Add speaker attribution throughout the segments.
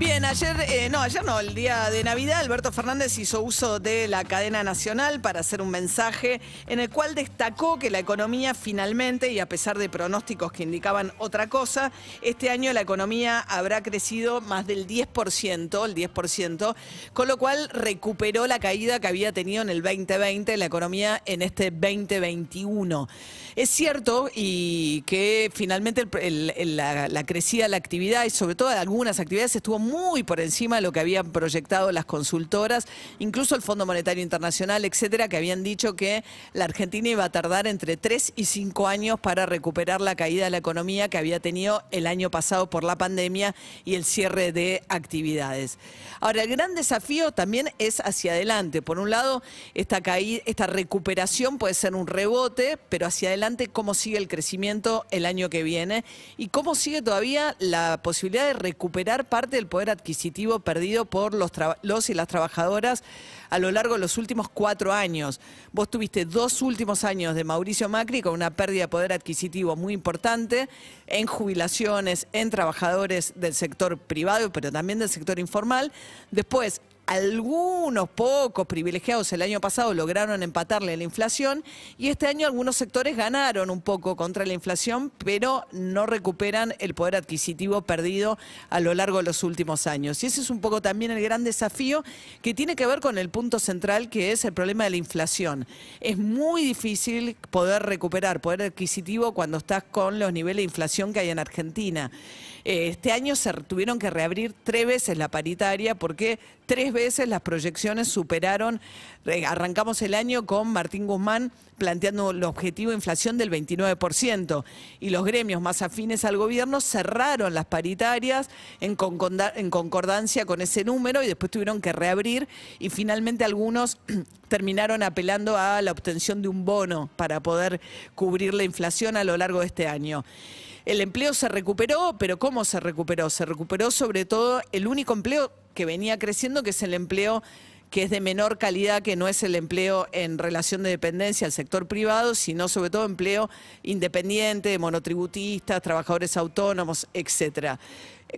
Speaker 1: Bien, ayer, eh, no, ayer no, el día de Navidad, Alberto Fernández hizo uso de la cadena nacional para hacer un mensaje en el cual destacó que la economía finalmente, y a pesar de pronósticos que indicaban otra cosa, este año la economía habrá crecido más del 10%, el 10%, con lo cual recuperó la caída que había tenido en el 2020 la economía en este 2021. Es cierto y que finalmente la, la crecida de la actividad y sobre todo de algunas actividades estuvo muy por encima de lo que habían proyectado las consultoras, incluso el Fondo Monetario Internacional, etcétera, que habían dicho que la Argentina iba a tardar entre 3 y 5 años para recuperar la caída de la economía que había tenido el año pasado por la pandemia y el cierre de actividades. Ahora, el gran desafío también es hacia adelante. Por un lado, esta caída, esta recuperación puede ser un rebote, pero hacia adelante cómo sigue el crecimiento el año que viene y cómo sigue todavía la posibilidad de recuperar parte del poder adquisitivo perdido por los, los y las trabajadoras a lo largo de los últimos cuatro años. Vos tuviste dos últimos años de Mauricio Macri con una pérdida de poder adquisitivo muy importante en jubilaciones, en trabajadores del sector privado, pero también del sector informal. Después, algunos pocos privilegiados el año pasado lograron empatarle la inflación y este año algunos sectores ganaron un poco contra la inflación, pero no recuperan el poder adquisitivo perdido a lo largo de los últimos años. Y ese es un poco también el gran desafío que tiene que ver con el punto central que es el problema de la inflación. Es muy difícil poder recuperar poder adquisitivo cuando estás con los niveles de inflación que hay en Argentina. Este año se tuvieron que reabrir tres veces la paritaria porque tres veces las proyecciones superaron. Arrancamos el año con Martín Guzmán planteando el objetivo de inflación del 29% y los gremios más afines al gobierno cerraron las paritarias en, en concordancia con ese número y después tuvieron que reabrir y finalmente algunos terminaron apelando a la obtención de un bono para poder cubrir la inflación a lo largo de este año. El empleo se recuperó, pero ¿cómo se recuperó? Se recuperó sobre todo el único empleo que venía creciendo, que es el empleo que es de menor calidad, que no es el empleo en relación de dependencia al sector privado, sino sobre todo empleo independiente, de monotributistas, trabajadores autónomos, etcétera.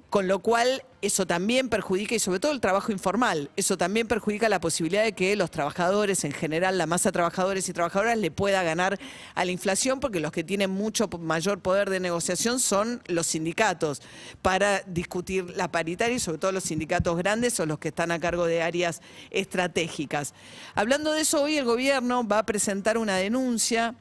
Speaker 1: Con lo cual, eso también perjudica, y sobre todo el trabajo informal, eso también perjudica la posibilidad de que los trabajadores, en general, la masa de trabajadores y trabajadoras, le pueda ganar a la inflación, porque los que tienen mucho mayor poder de negociación son los sindicatos, para discutir la paritaria y sobre todo los sindicatos grandes o los que están a cargo de áreas estratégicas. Hablando de eso, hoy el gobierno va a presentar una denuncia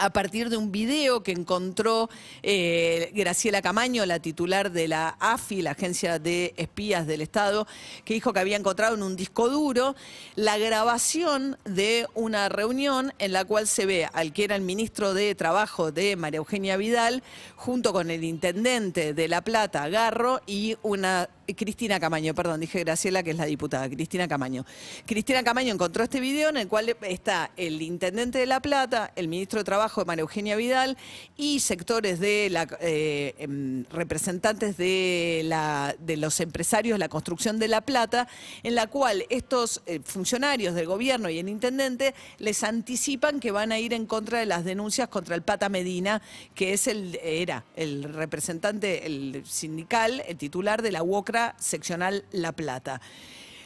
Speaker 1: a partir de un video que encontró eh, Graciela Camaño, la titular de la AFI, la Agencia de Espías del Estado, que dijo que había encontrado en un disco duro la grabación de una reunión en la cual se ve al que era el ministro de Trabajo de María Eugenia Vidal, junto con el intendente de La Plata, Garro, y una Cristina Camaño, perdón, dije Graciela, que es la diputada, Cristina Camaño. Cristina Camaño encontró este video en el cual está el intendente de La Plata, el ministro de Trabajo María Eugenia Vidal y sectores de eh, em, representantes de los empresarios de la construcción de La Plata, en la cual estos eh, funcionarios del gobierno y el intendente les anticipan que van a ir en contra de las denuncias contra el Pata Medina, que es el, era el representante, el sindical, el titular de la UOCRA seccional La Plata.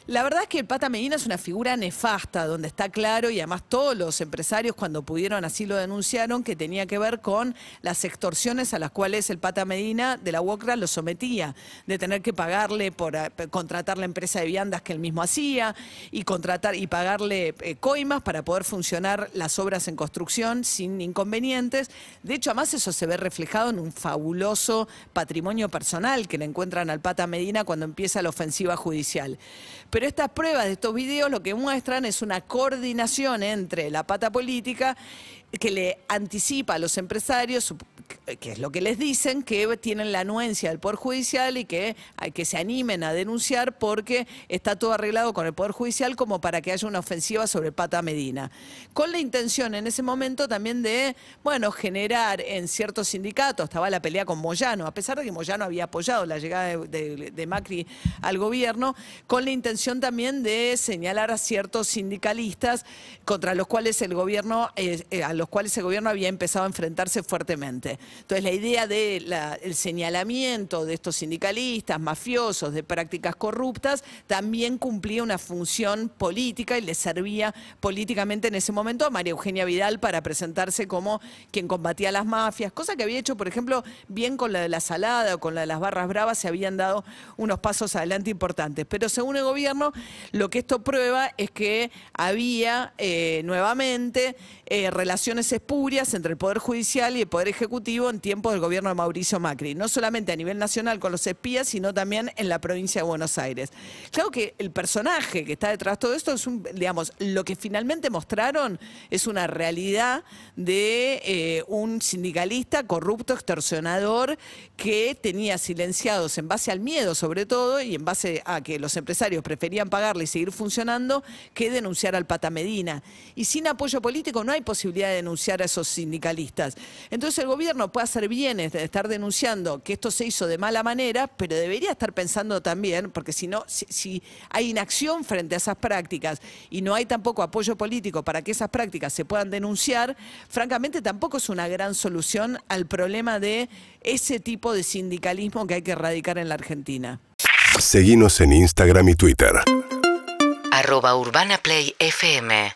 Speaker 1: La verdad es que el Pata Medina es una figura nefasta, donde está claro, y además todos los empresarios cuando pudieron así lo denunciaron, que tenía que ver con las extorsiones a las cuales el Pata Medina de la UOCRA lo sometía, de tener que pagarle por eh, contratar la empresa de viandas que él mismo hacía y contratar y pagarle eh, coimas para poder funcionar las obras en construcción sin inconvenientes. De hecho, además eso se ve reflejado en un fabuloso patrimonio personal que le encuentran al Pata Medina cuando empieza la ofensiva judicial. Pero estas pruebas de estos videos lo que muestran es una coordinación entre la pata política que le anticipa a los empresarios, que es lo que les dicen, que tienen la anuencia del Poder Judicial y que, que se animen a denunciar porque está todo arreglado con el Poder Judicial como para que haya una ofensiva sobre Pata Medina. Con la intención en ese momento también de, bueno, generar en ciertos sindicatos, estaba la pelea con Moyano, a pesar de que Moyano había apoyado la llegada de, Macri al gobierno, con la intención también de señalar a ciertos sindicalistas contra los cuales el gobierno, eh, eh, a los cuales el gobierno había empezado a enfrentarse fuertemente. Entonces, la idea del señalamiento de estos sindicalistas mafiosos, de prácticas corruptas, también cumplía una función política y le servía políticamente en ese momento a María Eugenia Vidal para presentarse como quien combatía las mafias, cosa que había hecho, por ejemplo, bien con la de la salada o con la de las barras bravas, se habían dado unos pasos adelante importantes. Pero según el gobierno, lo que esto prueba es que había eh, nuevamente eh, relaciones espurias entre el Poder Judicial y el Poder Ejecutivo en tiempos del gobierno de Mauricio Macri, no solamente a nivel nacional con los espías, sino también en la provincia de Buenos Aires. Claro que el personaje que está detrás de todo esto es un, digamos, lo que finalmente mostraron es una realidad de eh, un sindicalista corrupto, extorsionador, que tenía silenciados en base al miedo sobre todo y en base a que los empresarios preferían pagarle y seguir funcionando que denunciar al Pata Medina. Y sin apoyo político no hay posibilidad de denunciar a esos sindicalistas. Entonces el gobierno puede hacer bien de estar denunciando que esto se hizo de mala manera, pero debería estar pensando también, porque si no, si, hay inacción frente a esas prácticas y no hay tampoco apoyo político para que esas prácticas se puedan denunciar, francamente tampoco es una gran solución al problema de ese tipo de sindicalismo que hay que erradicar en la Argentina.
Speaker 2: Seguimos en Instagram y Twitter.
Speaker 3: Arroba Urbana Play FM